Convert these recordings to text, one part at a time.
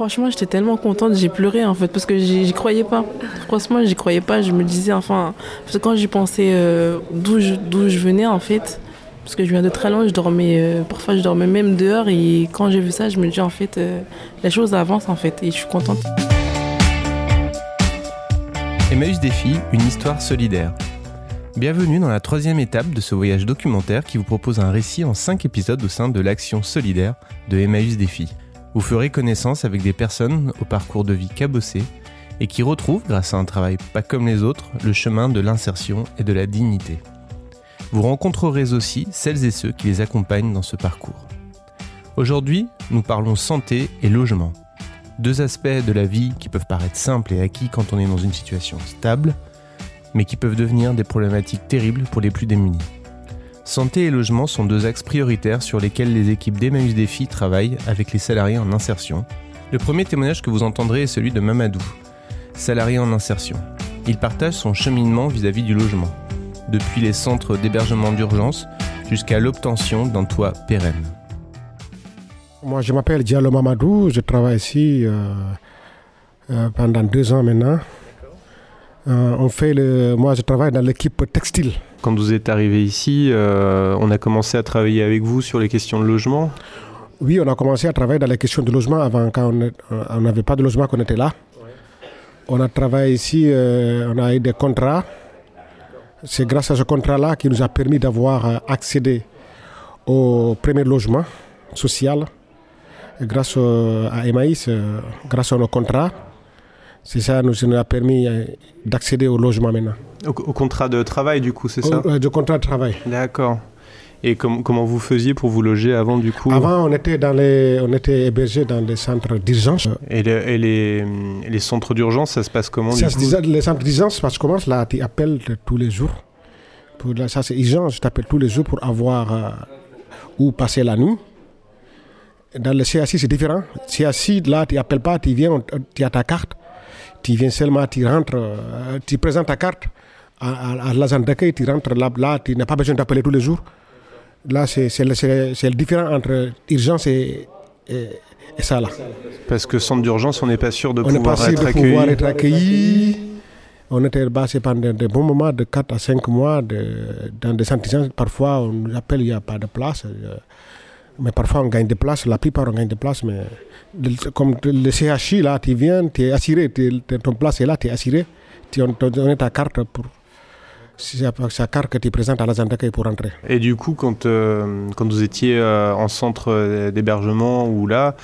Franchement, j'étais tellement contente, j'ai pleuré en fait, parce que j'y croyais pas. Franchement, j'y croyais pas. Je me disais, enfin, parce que quand j'y pensais euh, d'où je, je, venais en fait, parce que je viens de très loin, je dormais, euh, parfois je dormais même dehors, et quand j'ai vu ça, je me dis en fait, euh, la chose avance en fait, et je suis contente. Emmaüs Défi, une histoire solidaire. Bienvenue dans la troisième étape de ce voyage documentaire qui vous propose un récit en cinq épisodes au sein de l'action solidaire de Emmaüs Défi. Vous ferez connaissance avec des personnes au parcours de vie cabossé et qui retrouvent, grâce à un travail pas comme les autres, le chemin de l'insertion et de la dignité. Vous rencontrerez aussi celles et ceux qui les accompagnent dans ce parcours. Aujourd'hui, nous parlons santé et logement. Deux aspects de la vie qui peuvent paraître simples et acquis quand on est dans une situation stable, mais qui peuvent devenir des problématiques terribles pour les plus démunis. Santé et logement sont deux axes prioritaires sur lesquels les équipes d'Emmaüs Défi travaillent avec les salariés en insertion. Le premier témoignage que vous entendrez est celui de Mamadou, salarié en insertion. Il partage son cheminement vis-à-vis du logement, depuis les centres d'hébergement d'urgence jusqu'à l'obtention d'un toit pérenne. Moi, je m'appelle Diallo Mamadou, je travaille ici euh, euh, pendant deux ans maintenant. Euh, on fait le, moi, je travaille dans l'équipe textile. Quand vous êtes arrivé ici, euh, on a commencé à travailler avec vous sur les questions de logement Oui, on a commencé à travailler dans les questions de logement avant, quand on n'avait pas de logement, qu'on était là. On a travaillé ici, euh, on a eu des contrats. C'est grâce à ce contrat-là qui nous a permis d'avoir euh, accédé au premier logement social. grâce à Emmaïs, grâce à nos contrats, c'est ça qui nous a permis d'accéder au logement maintenant. Au, contrat de travail, du coup, c'est ça De contrat de travail. D'accord. Et comment vous faisiez pour vous loger avant, du coup Avant, on était, dans les, on était hébergé dans les centres d'urgence. Et, les, les, centres d'urgence, ça se passe comment ça, Les centres d'urgence, ça se commence là, tu appelles tous les jours. Pour, ça, c'est urgence, tu appelles tous les jours pour avoir euh, où passer la nuit. Dans le CAC, c'est différent. CAC, là, tu n'appelles pas, tu viens, tu as ta carte. Tu viens seulement, tu rentres, euh, tu présentes ta carte à, à, l'agent d'accueil, tu rentres là, là tu n'as pas besoin d'appeler tous les jours. Là, c'est le différent entre urgence et, et, ça là. Parce que centre d'urgence, on n'est pas sûr de, on pouvoir, pas sûr être de accueilli. pouvoir être accueilli. On était passé pendant de bons moments, de 4 à 5 mois, de, dans des centres d'urgence. Parfois, on nous appelle, il n'y a pas de place. Euh, mais parfois, on gagne des places. La plupart, on gagne des places. Mais comme le CHI, là, tu viens, tu es assuré. ton place est là, tu es assuré. Tu donnes ta carte pour c'est sa carte que tu présentes à l'agent d'accueil pour entrer. Et du coup, quand, euh, quand vous étiez euh, en centre d'hébergement ou là,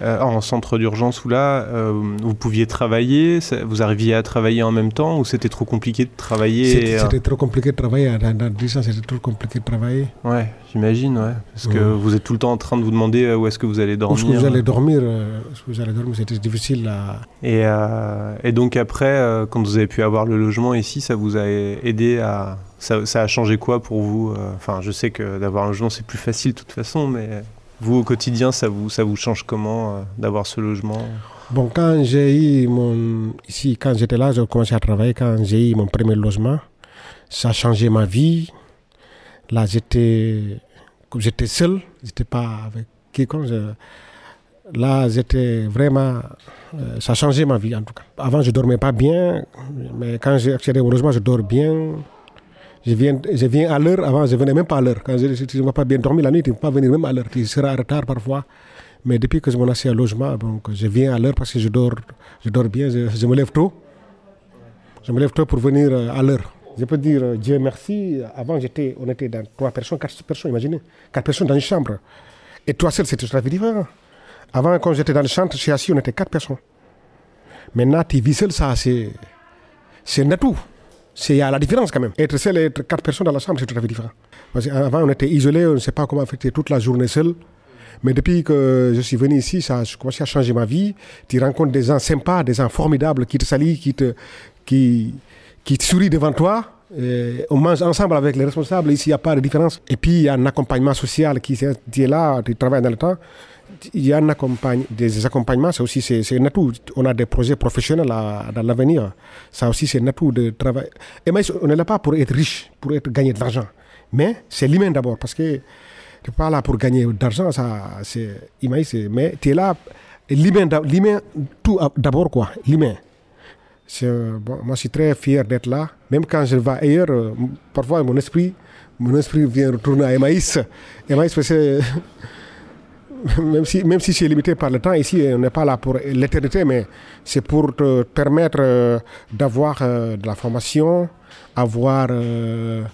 euh, en centre d'urgence ou là, euh, vous pouviez travailler, vous arriviez à travailler en même temps ou c'était trop compliqué de travailler C'était euh, trop compliqué de travailler, dans, dans 10 ans c'était trop compliqué de travailler. Ouais, j'imagine, ouais. Parce que vous êtes tout le temps en train de vous demander où est-ce que vous allez dormir. Où est-ce que vous allez dormir, vous allez dormir c'était difficile. Et, et donc après, quand vous avez pu avoir le logement ici, ça vous a aidé à... Ça, ça a changé quoi pour vous Enfin, je sais que d'avoir un logement c'est plus facile de toute façon, mais... Vous, au quotidien, ça vous, ça vous change comment euh, d'avoir ce logement? Bon, quand j'ai eu mon. Ici, quand j'étais là, j'ai commencé à travailler. Quand j'ai eu mon premier logement, ça a changé ma vie. Là, j'étais. J'étais seul, j'étais pas avec quiconque. là, j'étais vraiment. Euh, ça a changé ma vie, en tout cas. Avant, je dormais pas bien, mais quand j'ai accédé au logement, je dors bien. Je viens, je viens à l'heure, avant je venais même pas à l'heure. Quand je ne pas bien dormi la nuit, tu ne peux pas venir même à l'heure, tu seras en retard parfois. Mais depuis que je m'en assis à logement, je viens à l'heure parce que je dors, je dors bien, je, me lève tôt. Je me lève tôt pour venir euh, à l'heure. Je peux dire euh, Dieu merci. Avant, j'étais, on était dans trois personnes, quatre personnes, imaginez. Quatre personnes dans une chambre. Et toi seul, c'était tout à fait différent. Avant, quand j'étais dans le centre, chez assis, on était quatre personnes. Maintenant, tu vis seul, ça, c'est, c'est tout il y a la différence quand même. Être seul et être quatre personnes dans la chambre, c'est tout à fait différent. Parce qu'avant, on était isolés, on ne sait pas comment faire toute la journée seul. Mais depuis que je suis venu ici, ça a commencé à changer ma vie. Tu rencontres des gens sympas, des gens formidables qui te saluent, qui te, qui, qui te sourient devant toi. on mange ensemble avec les responsables. Ici, il n'y a pas de différence. Et puis, il y a un accompagnement social qui, qui est là, tu travailles dans le temps il y a un des accompagnements, c'est aussi c'est, un atout. On a des projets professionnels dans l'avenir. Ça aussi, c'est un atout de travail. Et mais on n'est là pas pour être riche, pour être gagner de l'argent. Mais c'est l'humain d'abord, parce que tu n'es pas là pour gagner de l'argent, ça, c'est, mais tu es là l'humain, tout d'abord quoi, l'humain. Bon, moi, je suis très fier d'être là. Même quand je vais ailleurs, euh, parfois mon esprit, mon esprit vient retourner à Emmaïs. Emmaïs, c'est même si, même si c'est limité par le temps, ici, on n'est pas là pour l'éternité, mais c'est pour te permettre euh, d'avoir euh, de la formation, avoir de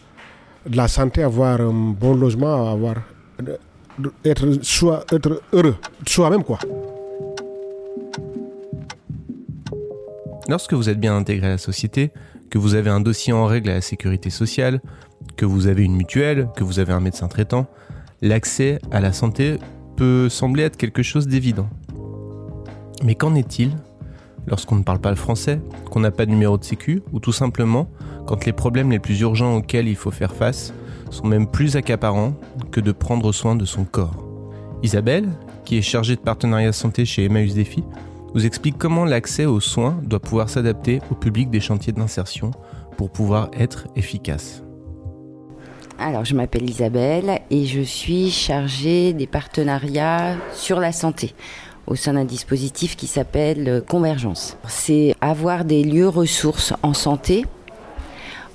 la santé, avoir un bon logement, avoir, être, soit, être heureux, soi-même, quoi. Lorsque vous êtes bien intégré à la société, que vous avez un dossier en règle à la sécurité sociale, que vous avez une mutuelle, que vous avez un médecin traitant, l'accès à la santé peut sembler être quelque chose d'évident. Mais qu'en est-il lorsqu'on ne parle pas le français, qu'on n'a pas de numéro de sécu, ou tout simplement quand les problèmes les plus urgents auxquels il faut faire face sont même plus accaparants que de prendre soin de son corps? Isabelle, qui est chargée de partenariat santé chez Emmaüs Défi, vous explique comment l'accès aux soins doit pouvoir s'adapter au public des chantiers d'insertion pour pouvoir être efficace. Alors, je m'appelle Isabelle et je suis chargée des partenariats sur la santé au sein d'un dispositif qui s'appelle Convergence. C'est avoir des lieux ressources en santé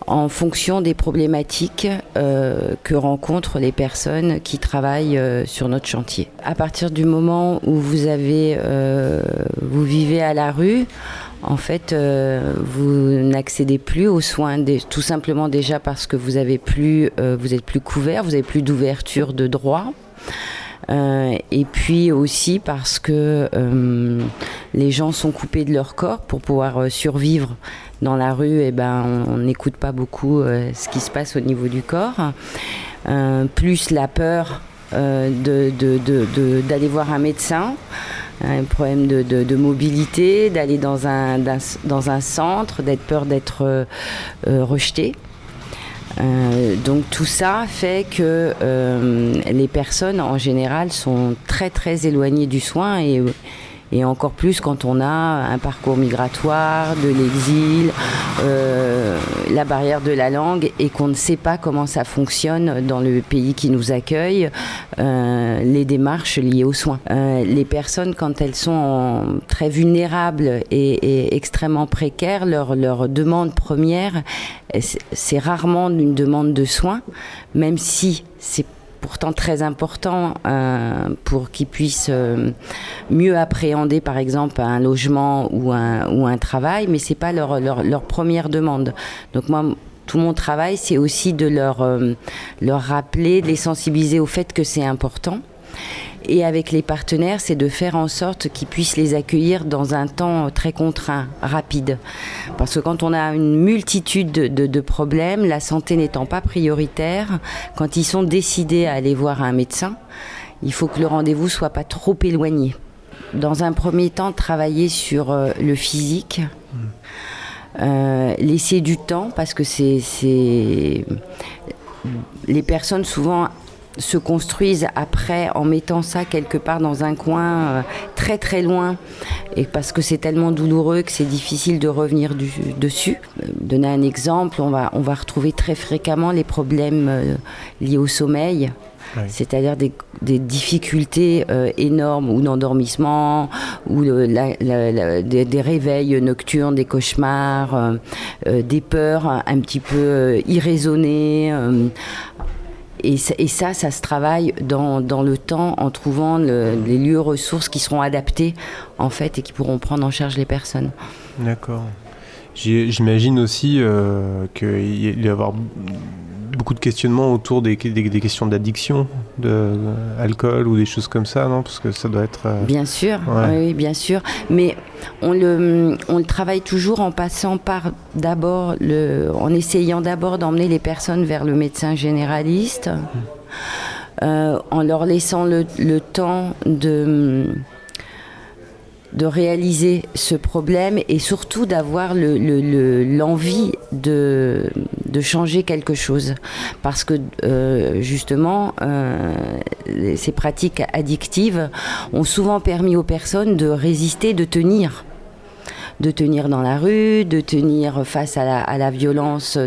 en fonction des problématiques euh, que rencontrent les personnes qui travaillent euh, sur notre chantier. À partir du moment où vous avez, euh, vous vivez à la rue, en fait, vous n'accédez plus aux soins, tout simplement déjà parce que vous avez plus, vous êtes plus couvert, vous avez plus d'ouverture de droit. et puis aussi parce que les gens sont coupés de leur corps pour pouvoir survivre dans la rue, eh ben, on n'écoute pas beaucoup euh, ce qui se passe au niveau du corps. Euh, plus la peur euh, d'aller voir un médecin, un problème de, mobilité, d'aller dans un, dans un centre, d'être peur d'être rejeté. donc tout ça fait que les personnes en général sont très très éloignées du soin et et encore plus quand on a un parcours migratoire, de l'exil, euh, la barrière de la langue et qu'on ne sait pas comment ça fonctionne dans le pays qui nous accueille, euh, les démarches liées aux soins. Euh, les personnes, quand elles sont très vulnérables et, extrêmement précaires, leur, leur demande première, c'est rarement une demande de soins, même si c'est pourtant très important euh, pour qu'ils puissent euh, mieux appréhender par exemple un logement ou un, ou un travail, mais c'est pas leur, leur, leur, première demande. Donc moi, tout mon travail, c'est aussi de leur, euh, leur rappeler, de les sensibiliser au fait que c'est important et avec les partenaires, c'est de faire en sorte qu'ils puissent les accueillir dans un temps très contraint, rapide. Parce que quand on a une multitude de, problèmes, la santé n'étant pas prioritaire, quand ils sont décidés à aller voir un médecin, il faut que le rendez-vous soit pas trop éloigné. Dans un premier temps, travailler sur euh, le physique. Euh, laisser du temps parce que c'est les personnes souvent se construisent après en mettant ça quelque part dans un coin euh, très très loin et parce que c'est tellement douloureux que c'est difficile de revenir dessus. Euh, donner un exemple, on va, on va retrouver très fréquemment les problèmes euh, liés au sommeil. C'est-à-dire des, difficultés énormes ou d'endormissement, ou des, réveils nocturnes, des cauchemars, des peurs un petit peu irraisonnées. Et, ça, ça se travaille dans, dans le temps en trouvant les lieux ressources qui seront adaptés en fait et qui pourront prendre en charge les personnes. D'accord. J'imagine aussi euh, qu'il y avoir beaucoup de questionnements autour des, des, questions d'addiction, d'alcool ou des choses comme ça, non? Parce que ça doit être. Euh, bien sûr, oui, bien sûr. Mais on le, on le travaille toujours en passant par d'abord, en essayant d'abord d'emmener les personnes vers le médecin généraliste, mmh. euh, en leur laissant le, le temps de de réaliser ce problème et surtout d'avoir l'envie de, de, changer quelque chose. Parce que euh, justement, euh, ces pratiques addictives ont souvent permis aux personnes de résister, de tenir de tenir dans la rue, de tenir face à la, violence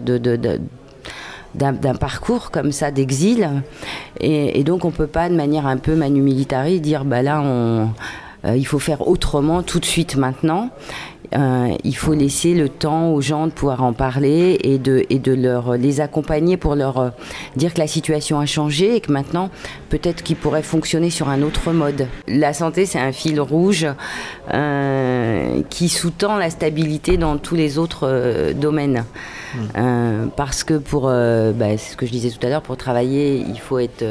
d'un parcours comme ça d'exil. Et, donc on peut pas de manière un peu manu militari dire bah là on il faut faire autrement tout de suite maintenant. Euh, il faut laisser le temps aux gens de pouvoir en parler et de, et de leur, les accompagner pour leur euh, dire que la situation a changé et que maintenant, peut-être qu'ils pourraient fonctionner sur un autre mode. La santé, c'est un fil rouge euh, qui sous-tend la stabilité dans tous les autres domaines. Mmh. parce que pour, bah, c'est ce que je disais tout à l'heure, pour travailler, il faut être,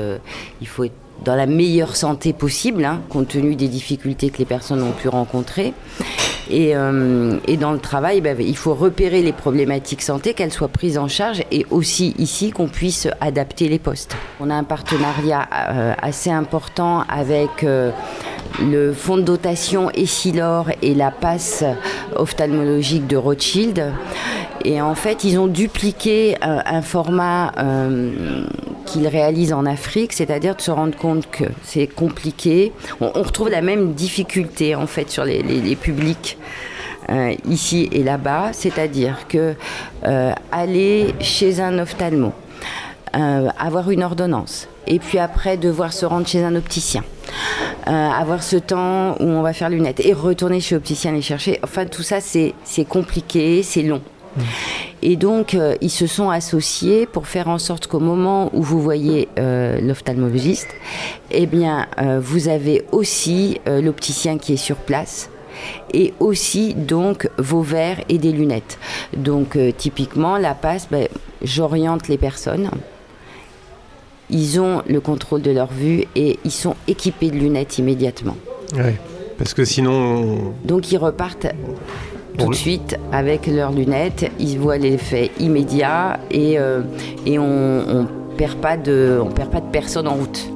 il faut être dans la meilleure santé possible, hein, compte tenu des difficultés que les personnes ont pu rencontrer. Et, euh, dans le travail, ben, il faut repérer les problématiques santé, qu'elles soient prises en charge, et aussi ici qu'on puisse adapter les postes. On a un partenariat euh, assez important avec euh, le fonds de dotation Essilor et la passe ophtalmologique de Rothschild. Et en fait, ils ont dupliqué un format qu'ils réalisent en Afrique, c'est-à-dire de se rendre compte que c'est compliqué. On, retrouve la même difficulté en fait sur les, publics. Euh, ici et là-bas, c'est-à-dire que euh, aller chez un ophtalmo, euh, avoir une ordonnance, et puis après devoir se rendre chez un opticien, avoir ce temps où on va faire lunettes et retourner chez l'opticien les chercher, enfin tout ça c'est compliqué, c'est long. Mmh. Et donc, euh, ils se sont associés pour faire en sorte qu'au moment où vous voyez euh, l'ophtalmologiste, eh bien, euh, vous avez aussi l'opticien qui est sur place et aussi donc vos verres et des lunettes. Donc typiquement la passe, ben, j'oriente les personnes. Ils ont le contrôle de leur vue et ils sont équipés de lunettes immédiatement. Oui, parce que sinon... Donc ils repartent tout de suite avec leurs lunettes. Ils voient l'effet immédiat et, euh, et on ne perd, pas de, on perd pas de personne en route.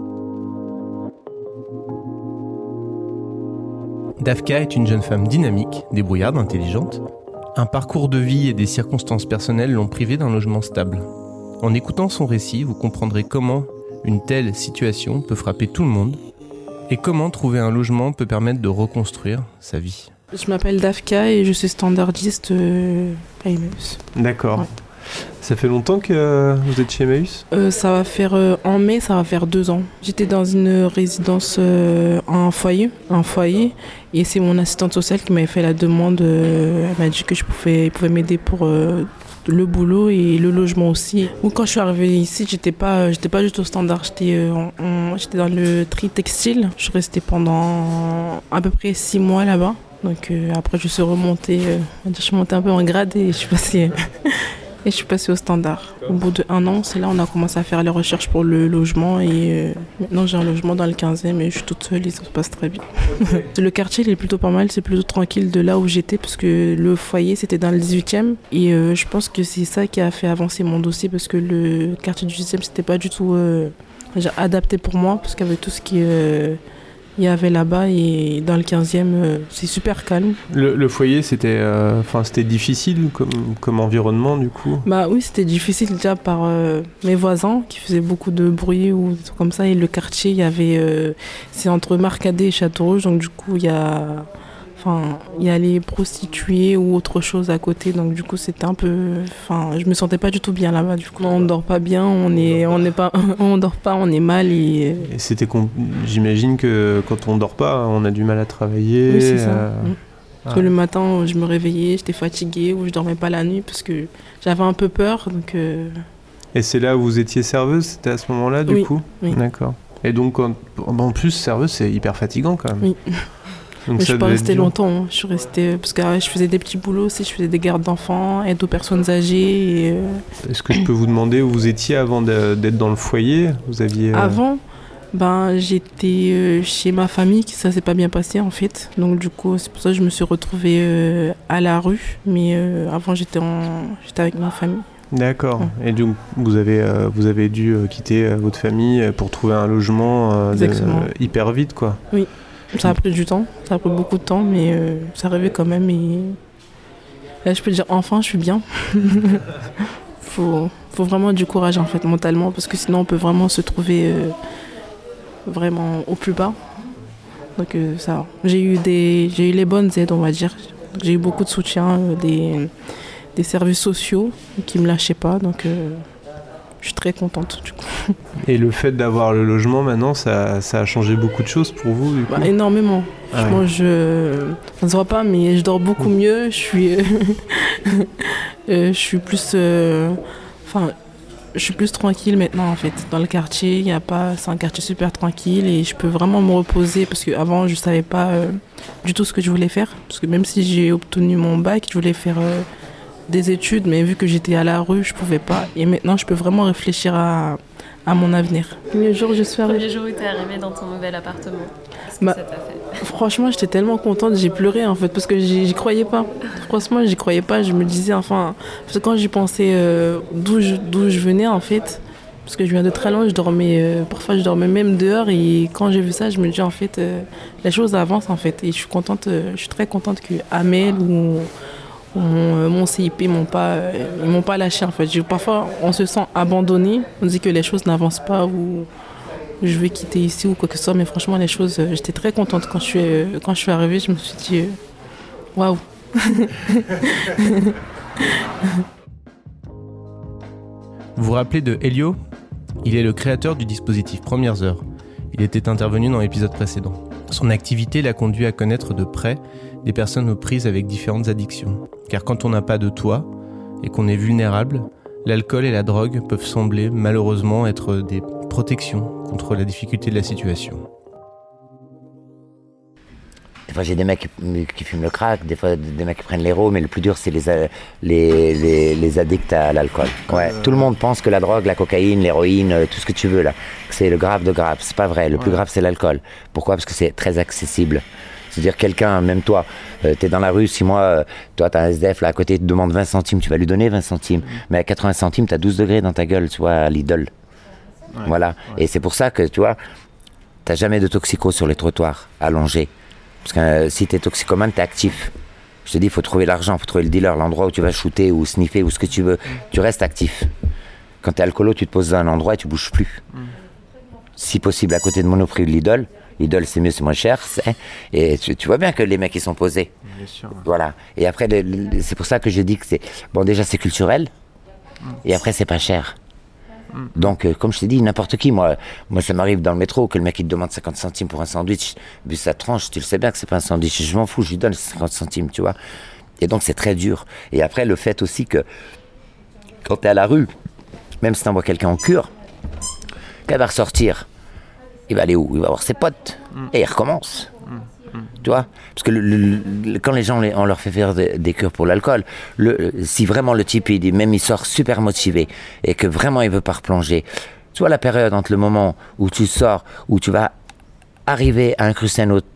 Dafka est une jeune femme dynamique, débrouillarde, intelligente. Un parcours de vie et des circonstances personnelles l'ont privée d'un logement stable. En écoutant son récit, vous comprendrez comment une telle situation peut frapper tout le monde et comment trouver un logement peut permettre de reconstruire sa vie. Je m'appelle Dafka et je suis standardiste euh, à Emmaüs. D'accord. Ça fait longtemps que vous êtes chez Emmaüs? Euh, Ça va faire euh, en mai, ça va faire deux ans. J'étais dans une résidence en foyer, un foyer, et c'est mon assistante sociale qui m'avait fait la demande. elle m'a dit que je pouvais, pouvait m'aider pour le boulot et le logement aussi. Ou quand je suis arrivée ici, j'étais pas, j'étais pas juste au standard, j'étais, j'étais dans le tri textile. Je restée pendant à peu près six mois là-bas. Donc euh, après, je suis remontée, euh, je suis montée un peu en grade et je suis passée, et je suis passée au standard. Au bout d'un an, c'est là on a commencé à faire les recherches pour le logement et euh, maintenant j'ai un logement dans le 15e et je suis toute seule et ça se passe très bien. le quartier il est plutôt pas mal, c'est plutôt tranquille de là où j'étais parce que le foyer c'était dans le 18e et je pense que c'est ça qui a fait avancer mon dossier parce que le quartier du 18e c'était pas du tout adapté pour moi parce qu'avec tout ce qui est il y avait là-bas et dans le 15e, euh, c'est super calme. Le, foyer, c'était euh, c'était difficile comme, comme environnement du coup? Bah oui, c'était difficile déjà par euh, mes voisins qui faisaient beaucoup de bruit ou des trucs comme ça. Et le quartier, il y avait. c'est entre Marcadet et Château-Rouge, donc du coup, il y a Enfin, il y a les prostituées ou autre chose à côté, donc du coup c'était un peu, enfin, je me sentais pas du tout bien là-bas. Du coup, on dort pas bien, on est, on n'est pas, on dort pas, on est mal et. c'était, j'imagine que quand on dort pas, on a du mal à travailler. Oui, c'est ça. Euh, mm. Parce que le matin, je me réveillais, j'étais fatiguée ou je dormais pas la nuit parce que j'avais un peu peur, donc. Euh, et c'est là où vous étiez serveuse, c'était à ce moment-là, du coup? Oui. D'accord. Et donc, en plus, serveuse, c'est hyper fatigant quand même. Oui. Donc je suis pas restée longtemps. Hein. Je suis restée parce que je faisais des petits boulots aussi. Je faisais des gardes d'enfants, aide aux personnes âgées. Euh, Est-ce que je peux vous demander où vous étiez avant d'être dans le foyer? Vous aviez euh, avant. Ben, j'étais euh, chez ma famille, ça s'est pas bien passé en fait. Donc du coup, c'est pour ça que je me suis retrouvée à la rue. Mais avant, j'étais en... avec ma famille. D'accord. Et donc, vous avez, vous avez dû quitter votre famille pour trouver un logement hyper vite, quoi. Oui. Ça a pris du temps, ça a pris beaucoup de temps, mais euh, ça arrivait quand même. Et là, je peux dire, enfin, je suis bien. faut, faut vraiment du courage, en fait, mentalement, parce que sinon, on peut vraiment se trouver euh, vraiment au plus bas. Donc, euh, ça J'ai eu, des, j'ai eu les bonnes aides, on va dire. J'ai eu beaucoup de soutien des, des services sociaux qui ne me lâchaient pas. Donc, je suis très contente du coup. Et le fait d'avoir le logement maintenant, ça, ça, a changé beaucoup de choses pour vous du coup? bah, Énormément. Ah je. Ça ne se voit pas, mais je dors beaucoup mm. mieux. Je suis. je suis plus. Enfin je suis plus tranquille maintenant en fait. Dans le quartier, il y a pas, c'est un quartier super tranquille et je peux vraiment me reposer parce qu'avant je savais pas euh, du tout ce que je voulais faire. Parce que même si j'ai obtenu mon bac, je voulais faire euh, des études, mais vu que j'étais à la rue, je pouvais pas. Et maintenant, je peux vraiment réfléchir à, à mon avenir. Le jour où je suis arrivée. Le jour où tu es arrivée dans ton nouvel appartement. Bah, franchement, j'étais tellement contente, j'ai pleuré en fait parce que j'y croyais pas. Franchement, j'y croyais pas. Je me disais, enfin, parce que quand j'y pensais euh, d'où je, je, venais en fait, parce que je viens de très loin, je dormais, euh, parfois je dormais même dehors et quand j'ai vu ça, je me dis en fait, euh, la chose avance en fait et je suis contente, je suis très contente que Amel ou mon, CIP m'ont pas, ils m'ont pas lâché en fait. Parfois, on se sent abandonné, on dit que les choses n'avancent pas ou je vais quitter ici ou quoi que ce soit. Mais franchement, les choses, euh, j'étais très contente quand je suis, euh, quand je suis arrivée. Je me suis dit, euh, waouh. vous vous rappelez de Helio Il est le créateur du dispositif Premières Heures. Il était intervenu dans l'épisode précédent. Son activité l'a conduit à connaître de près des personnes aux prises avec différentes addictions. Car quand on n'a pas de toit et qu'on est vulnérable, l'alcool et la drogue peuvent sembler malheureusement être des protections contre la difficulté de la situation. Des fois, j'ai des mecs qui, fument le crack, des fois, des mecs qui prennent l'héros, mais le plus dur, c'est les, les, les, addicts à l'alcool. Ouais, tout le monde pense que la drogue, la cocaïne, l'héroïne, euh, tout ce que tu veux, là, c'est le grave de grave. C'est pas vrai. Le plus grave, c'est l'alcool. Pourquoi? Parce que c'est très accessible. C'est-à-dire quelqu'un, même toi, euh, tu es dans la rue, si moi, euh, toi, tu as un SDF là à côté, te demande 20 centimes, tu vas lui donner 20 centimes. Mm. Mais à 80 centimes, tu as 12 degrés dans ta gueule, tu vois, à l'idole. voilà. Et c'est pour ça que, tu vois, tu jamais de toxico sur les trottoirs allongés. Parce que euh, si tu es toxicomane, tu es actif. Je te dis, il faut trouver l'argent, il faut trouver le dealer, l'endroit où tu vas shooter ou sniffer ou ce que tu veux. Mm. Tu restes actif. Quand tu es alcoolo, tu te poses dans un endroit et tu bouges plus. Mm. Si possible, à côté de Monoprix ou de Lidl, Idole, c'est mieux, c'est moins cher. Et tu, vois bien que les mecs, ils sont posés. Bien sûr. Voilà. Et après, c'est pour ça que je dis que c'est. Bon, déjà, c'est culturel. Mm. Et après, c'est pas cher. Mm. Donc, euh, comme je t'ai dit, n'importe qui, moi, moi ça m'arrive dans le métro que le mec il te demande 50 centimes pour un sandwich, vu sa tranche, tu le sais bien que c'est pas un sandwich, je m'en fous, je lui donne 50 centimes, tu vois. Et donc c'est très dur. Et après, le fait aussi que quand tu es à la rue, même si tu envoies quelqu'un en cure, qu'elle va ressortir, il va aller où? Il va voir ses potes. Mm. Et il recommence. Mm. Mm. Tu vois? Parce que quand les gens, on leur fait faire des, cures pour l'alcool, si vraiment le type, il dit, même il sort super motivé et que vraiment il veut pas replonger, tu vois la période entre le moment où tu sors, où tu vas arriver à incruster un autre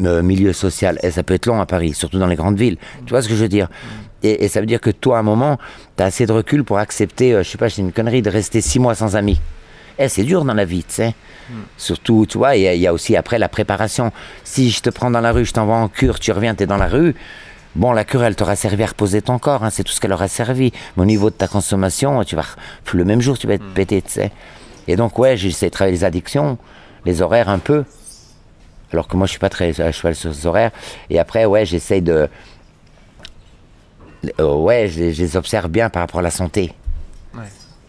euh, milieu social, et ça peut être long à Paris, surtout dans les grandes villes. Tu vois ce que je veux dire? Et, ça veut dire que toi, à un moment, tu as assez de recul pour accepter, euh, je sais pas, c'est une connerie, de rester six mois sans amis. Eh, c'est dur dans la vie, tu sais. Surtout, tu vois, il y, a aussi après la préparation. Si je te prends dans la rue, je t'envoie en cure, tu reviens, tu es dans la rue. Bon, la cure, elle t'aura servi à reposer ton corps, hein, c'est tout ce qu'elle aura servi. Mais au niveau de ta consommation, tu vas, le même jour, tu vas être hmm. pété, tu sais. Et donc, ouais, j'essaie de travailler les addictions, les horaires un peu. Alors que moi, je suis pas très à cheval sur les horaires. Et après, ouais, j'essaie de. ouais, je les observe bien par rapport à la santé.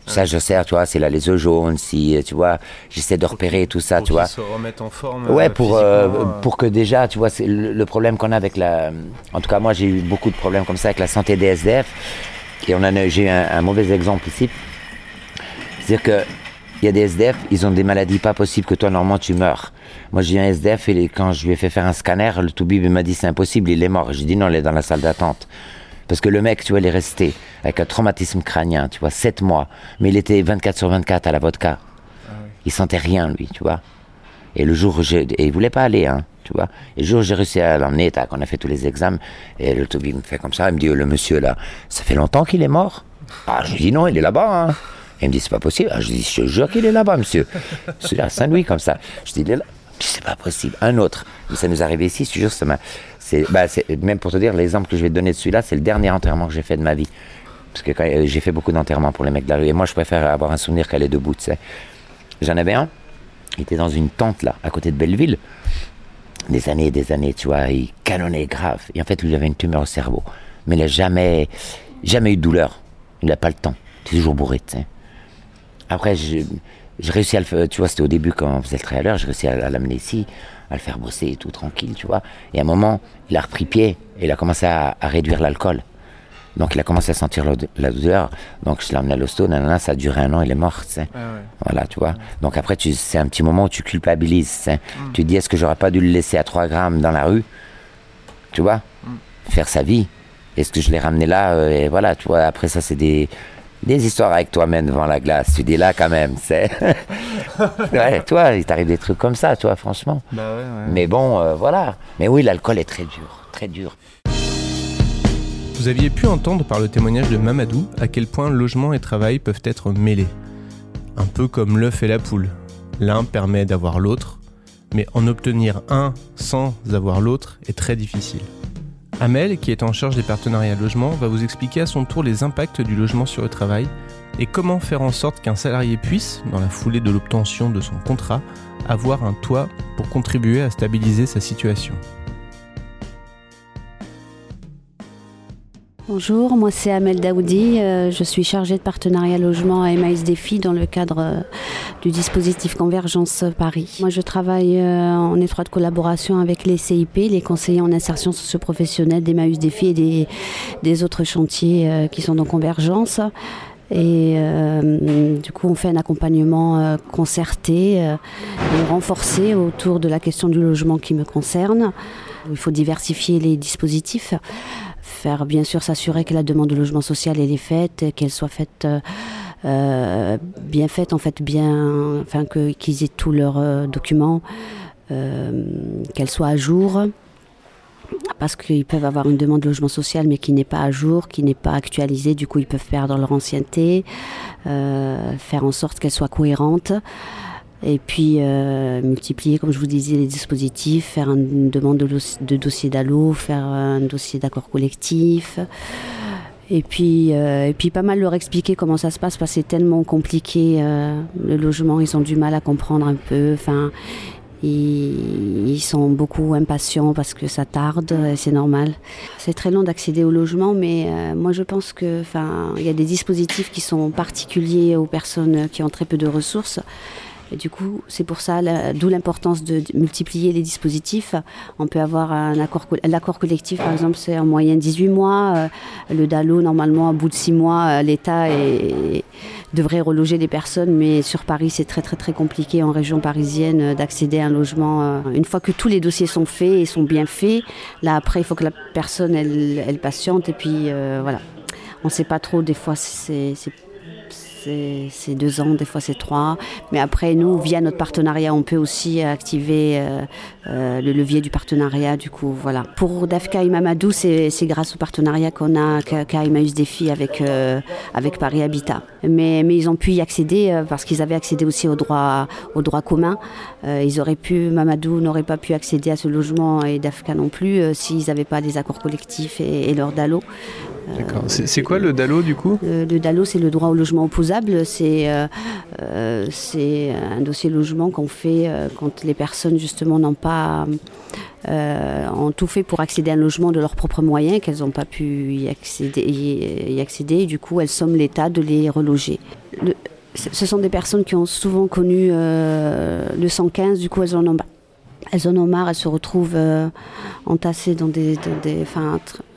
Ça, je sais, tu vois, c'est là les œufs jaunes, si, tu vois, j'essaie de repérer tout ça, tu vois. se remettre en forme. Ouais, euh, pour, euh, euh. pour que déjà, tu vois, c'est le, problème qu'on a avec la. En tout cas, moi, j'ai eu beaucoup de problèmes comme ça avec la santé des SDF. Et on a, j'ai eu un, mauvais exemple ici. C'est-à-dire que il y a des SDF, ils ont des maladies pas possibles que toi, normalement, tu meurs. Moi, j'ai eu un SDF et quand je lui ai fait faire un scanner, le toubib m'a dit c'est impossible, il est mort. J'ai dit non, il est dans la salle d'attente. Parce que le mec, tu vois, il est resté avec un traumatisme crânien, tu vois, 7 mois. Mais il était 24 sur 24 à la vodka. Ah il sentait rien, lui, tu vois. Et le jour où j'ai. Et il voulait pas aller, hein, tu vois. Et le jour où j'ai réussi à l'emmener, on a fait tous les examens, et le Toby me fait comme ça, il me dit, le monsieur là, ça fait longtemps qu'il est mort Ah, je lui dis non, il est là-bas, hein. il me dit, c'est pas possible. Ah, je dis, je te jure qu'il est là-bas, monsieur. C'est à Saint-Louis, comme ça. Je dis, il est là. C'est pas possible. Un autre. ça nous est arrivé ici, je te jure, ça m'a. Bah, c'est, même pour te dire, l'exemple que je vais te donner de celui-là, c'est le dernier enterrement que j'ai fait de ma vie. Parce que j'ai fait beaucoup d'enterrements pour les mecs de la rue. Et moi, je préfère avoir un souvenir qu'elle est debout, tu sais. J'en avais un. Il était dans une tente, là, à côté de Belleville. Des années et des années, tu vois. Il canonnait grave. Et en fait, il avait une tumeur au cerveau. Mais il n'a jamais, jamais eu de douleur. Il n'a pas le temps. Il est toujours bourré, tu sais. Après, j'ai réussi à le faire, tu vois, c'était au début quand on faisait le trailer, j'ai réussi à, l'amener ici, à le faire bosser et tout tranquille, tu vois. Et à un moment, il a repris pied et il a commencé à, réduire l'alcool. Donc il a commencé à sentir la douleur. Donc je l'ai emmené à l'hosto, ça a duré un an, il est mort, tu sais. Ah voilà, tu vois. Donc après, c'est un petit moment où tu culpabilises, tu, mm. tu te dis, est-ce que j'aurais pas dû le laisser à 3 grammes dans la rue Tu vois mm. Faire sa vie? Est-ce que je l'ai ramené là euh, Et voilà, tu vois, après ça, c'est des, des histoires avec toi-même devant la glace. Tu dis là quand même, c'est. ouais, toi, il t'arrive des trucs comme ça, toi, franchement. Bah Mais bon, euh, voilà. Mais oui, l'alcool est très dur, très dur. Vous aviez pu entendre par le témoignage de Mamadou à quel point logement et travail peuvent être mêlés. Un peu comme l'œuf et la poule. L'un permet d'avoir l'autre, mais en obtenir un sans avoir l'autre est très difficile. Amel, qui est en charge des partenariats logement, va vous expliquer à son tour les impacts du logement sur le travail et comment faire en sorte qu'un salarié puisse, dans la foulée de l'obtention de son contrat, avoir un toit pour contribuer à stabiliser sa situation. Bonjour, moi c'est Amel Daoudi, euh, je suis chargée de partenariat logement à Emmaüs Défi dans le cadre euh, du dispositif Convergence Paris. Moi je travaille euh, en étroite collaboration avec les CIP, les conseillers en insertion socio-professionnelle d'Emmaüs Défi et des, des, autres chantiers qui sont dans Convergence. Et du coup, on fait un accompagnement concerté et renforcé autour de la question du logement qui me concerne. Il faut diversifier les dispositifs faire bien sûr s'assurer que la demande de logement social est faite, qu'elle soit faite euh, euh, bien faite en fait bien, enfin qu'ils aient tous leurs euh, documents, qu'elle soit à jour. Parce qu'ils peuvent avoir une demande de logement social mais qui n'est pas à jour, qui n'est pas actualisée, du coup ils peuvent perdre leur ancienneté, faire en sorte qu'elle soit cohérente. Et puis euh, multiplier, comme je vous disais, les dispositifs, faire une demande de, dossier d'allo, faire un dossier d'accord collectif. Et puis, euh, et puis pas mal leur expliquer comment ça se passe parce que c'est tellement compliqué. Euh, le logement, ils ont du mal à comprendre un peu. Enfin, ils, ils, sont beaucoup impatients parce que ça tarde, et c'est normal. C'est très long d'accéder au logement, mais moi je pense que, enfin, il y a des dispositifs qui sont particuliers aux personnes qui ont très peu de ressources. Du coup, c'est pour ça, d'où l'importance de, multiplier les dispositifs. On peut avoir un accord, collectif, par exemple, c'est en moyenne 18 mois. Euh, le DALO, normalement, à bout de 6 mois, euh, l'État devrait reloger des personnes, mais sur Paris, c'est très très très compliqué en région parisienne euh, d'accéder à un logement. Une fois que tous les dossiers sont faits et sont bien faits, là après, il faut que la personne elle, elle patiente et puis voilà. On ne sait pas trop, des fois c'est c'est deux ans, des fois c'est trois. Mais après, nous, via notre partenariat, on peut aussi activer euh, euh, le levier du partenariat. Du coup, voilà. Pour Dafka et Mamadou, c'est grâce au partenariat qu'on a qu'a Emmaüs Défi avec euh, avec Paris Habitat. Mais, ils ont pu y accéder parce qu'ils avaient accédé aussi au droit au droit commun. ils auraient pu, Mamadou n'aurait pas pu accéder à ce logement et Dafka non plus s'ils n'avaient pas des accords collectifs et, et leur DALO. D'accord. C'est quoi le DALO du coup? Le, DALO, c'est le droit au logement opposable. C'est euh, euh, un dossier logement qu'on fait euh, quand les personnes justement n'ont pas ont tout fait pour accéder à un logement de leurs propres moyens, qu'elles n'ont pas pu y accéder, y, accéder, et du coup elles somment l'État de les reloger. ce sont des personnes qui ont souvent connu le 115, du coup elles en ont elles en ont marre, elles se retrouvent euh, entassées dans des, des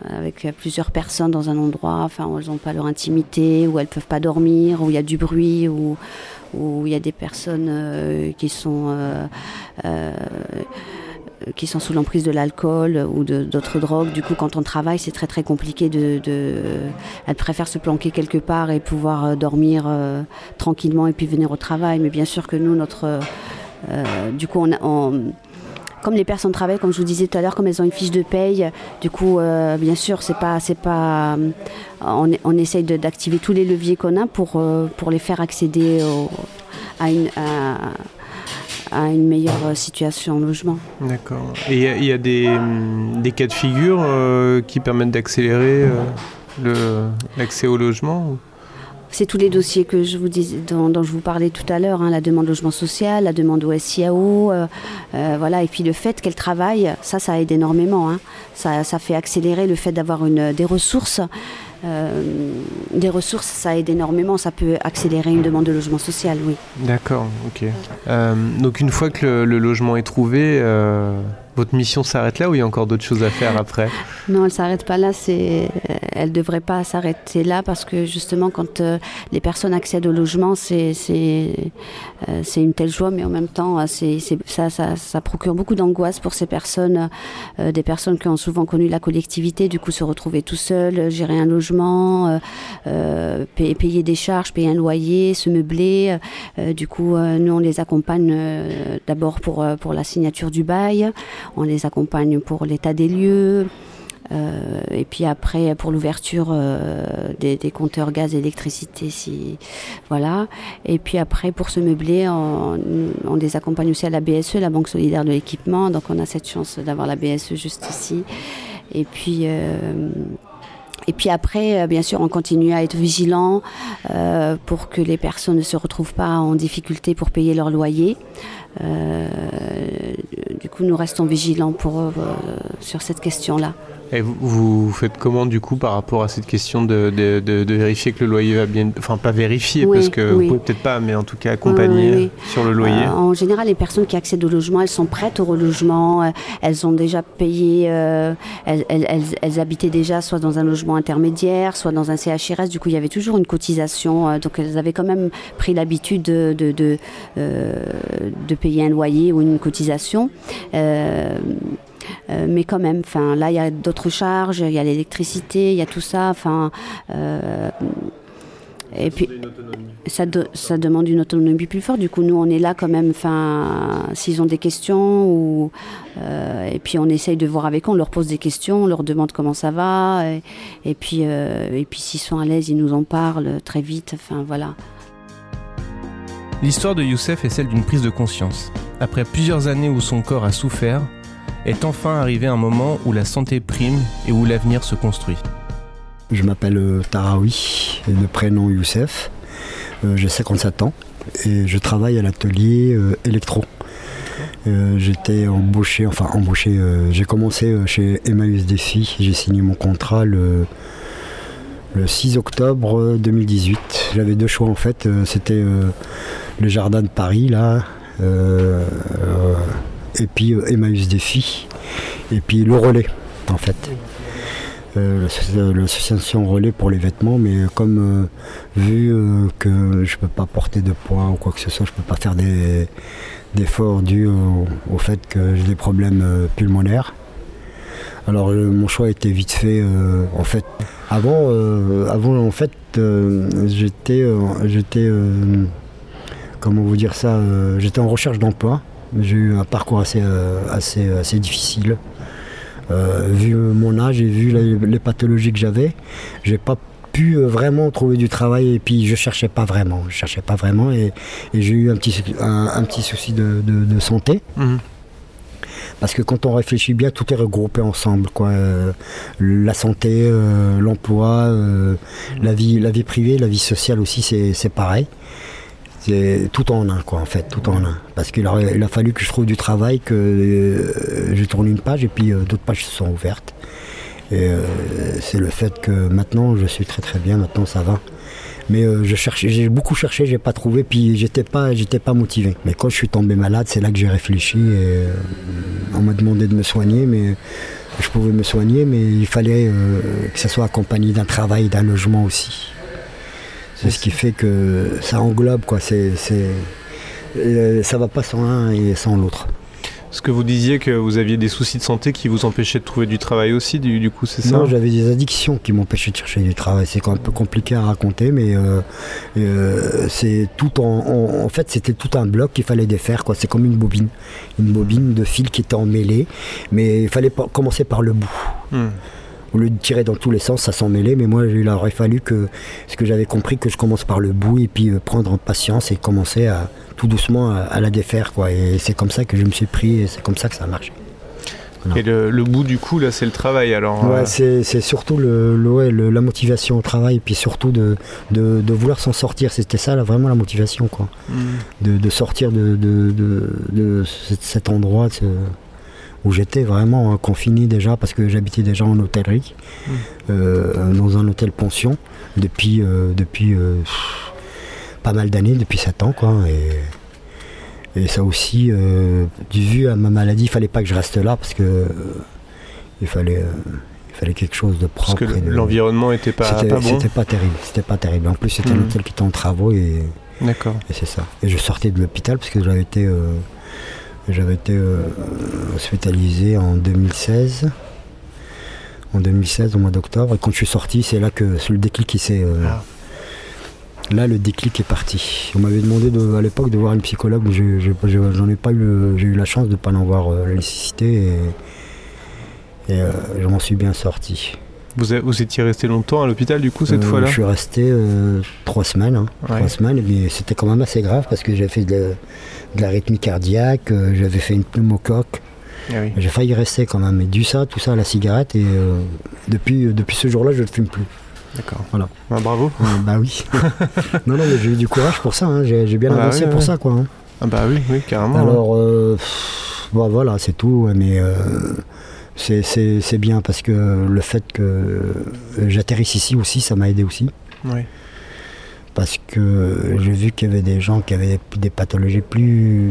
avec plusieurs personnes dans un endroit, enfin, où elles n'ont pas leur intimité, où elles ne peuvent pas dormir, où il y a du bruit, où, où il y a des personnes euh, qui sont euh, qui sont sous l'emprise de l'alcool ou d'autres drogues. Du coup, quand on travaille, c'est très très compliqué de, de, Elles préfèrent se planquer quelque part et pouvoir dormir tranquillement et puis venir au travail. Mais bien sûr que nous, notre du coup, on, on comme les personnes travaillent, comme je vous disais tout à l'heure, comme elles ont une fiche de paye, du coup, euh, bien sûr, c'est pas, c'est pas, euh, on, on, essaye d'activer tous les leviers qu'on a pour, euh, pour les faire accéder à, une, à, une meilleure situation en logement. D'accord. Et il y, a des, des, cas de figure qui permettent d'accélérer l'accès au logement c'est tous les dossiers que je vous dis, dont, je vous parlais tout à l'heure, hein, la demande de logement social, la demande au SIAO, euh, euh, voilà, et puis le fait qu'elle travaille, ça, ça aide énormément. Hein. Ça, fait accélérer le fait d'avoir des ressources. des ressources, ça aide énormément. Ça peut accélérer une demande de logement social, oui. D'accord, ok. donc une fois que le, logement est trouvé, votre mission s'arrête là ou il y a encore d'autres choses à faire après Non, elle s'arrête pas là. C'est, elle devrait pas s'arrêter là parce que justement, quand euh, les personnes accèdent au logement, euh, c'est une telle joie, mais en même temps, ça, ça, ça, procure beaucoup d'angoisse pour ces personnes, euh, des personnes qui ont souvent connu la collectivité, du coup se retrouver tout seul, gérer un logement, payer, des charges, payer un loyer, se meubler. du coup, nous on les accompagne d'abord pour pour la signature du bail. On les accompagne pour l'état des lieux. Euh, et puis après pour l'ouverture euh, des, compteurs gaz et électricité si voilà et puis après pour se meubler on, les accompagne aussi à la BSE la Banque solidaire de l'équipement donc on a cette chance d'avoir la BSE juste ici et puis euh, et puis après, bien sûr, on continue à être vigilant pour que les personnes ne se retrouvent pas en difficulté pour payer leur loyer. Euh, du coup, nous restons vigilants pour, euh, sur cette question-là. Et vous, vous, faites comment du coup par rapport à cette question de, de, de, vérifier que le loyer va bien, enfin pas vérifier parce que vous pouvez peut-être pas, mais en tout cas accompagner sur le loyer. Euh, en général, les personnes qui accèdent au logement, elles sont prêtes au relogement, euh, elles ont déjà payé, euh, elles, elles, elles, habitaient déjà soit dans un logement intermédiaire, soit dans un CHRS. Du coup, il y avait toujours une cotisation, donc elles avaient quand même pris l'habitude de, de, de, payer un loyer ou une cotisation. Euh, mais quand même, enfin, là, il y a d'autres charges, il y a l'électricité, il y a tout ça. Enfin, euh, et puis, ça, ça, demande une autonomie plus forte. Du coup, nous, on est là quand même. Enfin, s'ils ont des questions, ou, euh, et puis on essaye de voir avec eux, on leur pose des questions, on leur demande comment ça va, et, puis, et puis s'ils sont à l'aise, ils nous en parlent très vite. Enfin, voilà. L'histoire de Youssef est celle d'une prise de conscience. Après plusieurs années où son corps a souffert, est enfin arrivé un moment où la santé prime et où l'avenir se construit. Je m'appelle euh, Tarawi, le prénom Youssef. Euh, j'ai 57 ans et je travaille à l'atelier euh, électro. J'étais embauché, enfin embauché, j'ai commencé chez Emmaüs Défi, j'ai signé mon contrat le 6 octobre 2018. J'avais deux choix en fait, c'était le jardin de Paris là, et puis euh, Emmaüs Défi, et puis le relais en fait. Euh, l'association relais pour les vêtements, mais comme euh, vu que je ne peux pas porter de poids ou quoi que ce soit, je ne peux pas faire d'efforts dus au, fait que j'ai des problèmes pulmonaires. Alors mon choix était vite fait en fait. Avant, avant en fait, j'étais, j'étais, comment vous dire ça, j'étais en recherche d'emploi. J'ai eu un parcours assez, euh, assez, assez difficile. Euh, vu mon âge et vu les, pathologies que j'avais, j'ai pas pu euh, vraiment trouver du travail et puis je cherchais pas vraiment. Je cherchais pas vraiment et, j'ai eu un petit, un, petit souci de, santé. Mhm. Parce que quand on réfléchit bien, tout est regroupé ensemble. Quoi. la santé, l'emploi, la, vie, la vie privée, la vie sociale aussi, c'est pareil. Tout en un, quoi, en fait, tout en un. Parce qu'il a, il a fallu que je trouve du travail, que euh, je tourne une page et puis euh, d'autres pages se sont ouvertes. Et euh, c'est le fait que maintenant je suis très très bien, maintenant ça va. Mais je cherchais, j'ai beaucoup cherché, j'ai pas trouvé, puis j'étais pas, j'étais pas motivé. Mais quand je suis tombé malade, c'est là que j'ai réfléchi et on m'a demandé de me soigner, mais je pouvais me soigner, mais il fallait que ça soit accompagné d'un travail, d'un logement aussi. C'est ce qui fait que ça englobe, quoi. C'est, c'est, ça va pas sans l'un et sans l'autre. Ce que vous disiez que vous aviez des soucis de santé qui vous empêchaient de trouver du travail aussi, du, coup, c'est ça? Non, j'avais des addictions qui m'empêchaient de chercher du travail. C'est un peu compliqué à raconter, mais euh, euh, c'est tout en, en, fait, c'était tout un bloc qu'il fallait défaire. Quoi. C'est comme une bobine, une bobine de fil qui était emmêlée, mais il fallait commencer par le bout. Hmm au lieu de tirer dans tous les sens, ça s'en mêlait. Mais moi, il aurait fallu que, ce que j'avais compris, que je commence par le bout et puis euh, prendre en patience et commencer à tout doucement à, la défaire. Quoi. Et c'est comme ça que je me suis pris et c'est comme ça que ça a marché. Et le, bout du coup, là, c'est le travail alors Ouais, euh. c'est surtout le, la motivation au travail et puis surtout de, de, vouloir s'en sortir. C'était ça, là, vraiment la motivation, quoi. Hmm. De, sortir de, de, cet endroit où j'étais vraiment confiné déjà parce que j'habitais déjà en hôtellerie, euh, dans un hôtel pension depuis, euh, depuis euh, pas mal d'années, depuis 7 ans quoi. Et, et ça aussi, du vu à ma maladie, il fallait pas que je reste là parce que il fallait. il fallait quelque chose de Parce propre. que et de- l'environnement était pas, bon. c'était pas terrible, c'était pas terrible. En plus, c'était un Mhm. hôtel qui était en travaux et, D'accord. et c'est ça. Et je sortais de l'hôpital parce que j'avais été, euh, j'avais été euh, hospitalisé en 2016. En 2016, au mois d'octobre. Et quand je suis sorti, c'est là que c'est le déclic qui s'est. euh, Ah. Là, le déclic est parti. On m'avait demandé de- à l'époque de voir une psychologue, j'en ai pas eu. euh, J'ai eu la chance de ne pas en avoir euh, la nécessité et, et, je m'en suis bien sorti. Vous, étiez resté longtemps à l'hôpital du coup cette Euh, fois-là Je suis resté euh, trois semaines. hein. Ouais. Trois semaines, mais c'était quand même assez grave parce que j'avais fait de, de l'arythmie cardiaque, euh, j'avais fait une pneumocoque. Ah oui. J'ai failli rester quand même, mais dû ça, tout ça à la cigarette, et depuis, depuis ce jour-là, je ne fume plus. D'accord. Voilà. Ah, bravo. Bah oui. non, non, mais j'ai eu du courage pour ça, hein. j'ai bien Ah bah avancé oui, pour ça, quoi. hein. Ah bah oui, oui, carrément. Alors, pff, bon, voilà, c'est tout, mais c'est- c'est c'est bien parce que le fait que j'atterrisse ici aussi, ça m'a aidé aussi. Oui. parce que j'ai vu qu'il y avait des gens qui avaient des pathologies plus,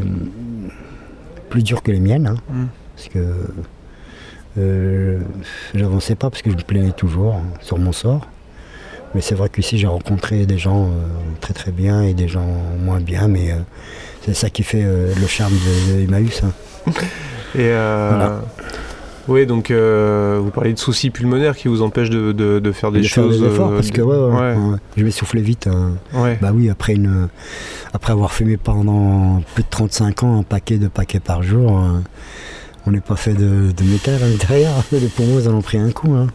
plus dures que les miennes. hein. Mm. Parce que euh, j'avançais pas parce que je me plaignais toujours hein, sur mon sort. Mais c'est vrai qu'ici j'ai rencontré des gens euh, très très bien et des gens moins bien, mais euh, c'est ça qui fait le charme de, de Emmaüs. hein. Et Voilà. Oui, donc euh, vous parlez de soucis pulmonaires qui vous empêchent de, de- de faire des de faire choses. des efforts euh, parce que ouais, ouais, ouais, ouais, je m'essoufflais vite. hein. ouais. Bah oui, après, une, après avoir fumé pendant plus de 35 ans, un paquet de paquets par jour, euh, on n'est pas fait de, métal à l'intérieur. Les poumons, ils en ont pris un coup. hein.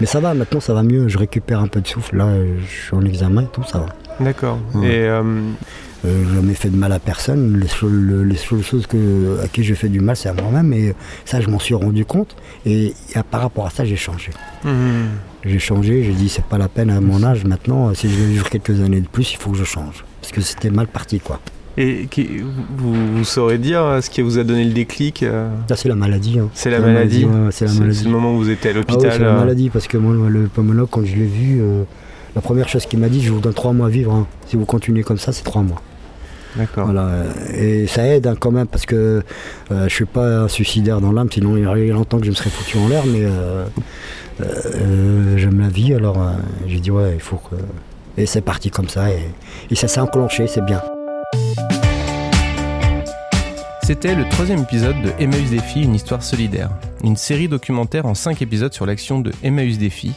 Mais ça va, maintenant ça va mieux, je récupère un peu de souffle. Là, je suis en examen et tout, ça va. D'accord. Et euh, Euh, je jamais fait de mal à personne. Les, cho- le- les seules choses que, à qui j'ai fait du mal, c'est à moi-même. Et ça, je m'en suis rendu compte. Et, et par rapport à ça, j'ai changé. mhm. J'ai changé, j'ai dit, c'est pas la peine à mon âge maintenant. Si je veux vivre quelques années de plus, il faut que je change. Parce que c'était mal parti, quoi. Et qui- vous, vous saurez dire euh, ce qui vous a donné le déclic euh, c'est la maladie. hein. C'est la maladie. ouais, c'est le moment où vous étiez à Ah l'hôpital. c'est la euh, maladie parce que moi, le pneumologue, quand je l'ai vu, euh, la première chose qu'il m'a dit, je vous donne trois mois à vivre. hein. Si vous continuez comme ça, c'est trois mois. D'accord. Voilà. euh, Et ça aide hein, quand même parce que euh, je suis pas un suicidaire dans l'âme, sinon il y aurait longtemps que je me serais foutu en l'air, mais euh, euh, j'aime la vie, alors euh, j'ai dit ouais, il faut que. Et c'est parti comme ça, et, et ça s'est enclenché, c'est bien. C'était le troisième épisode de Emmaüs Défi, une histoire solidaire. Une série documentaire en 5 épisodes sur l'action de Emmaüs Défi,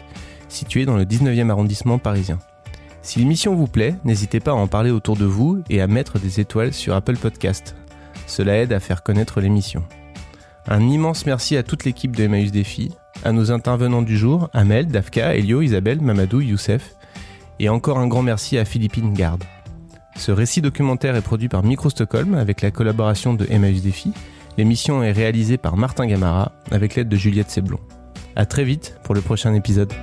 située dans le 19e arrondissement parisien. Si l'émission vous plaît, n'hésitez pas à en parler autour de vous et à mettre des étoiles sur Apple Podcast. Cela aide à faire connaître l'émission. Un immense merci à toute l'équipe de Emmaüs Défi, à nos intervenants du jour, Amel, Dafka, Elio, Isabelle, Mamadou, Youssef, et encore un grand merci à Philippine Garde. Ce récit documentaire est produit par Micro Stockholm avec la collaboration de Emmaüs Défi. L'émission est réalisée par Martin Gamara avec l'aide de Juliette Seblon. À très vite pour le prochain épisode.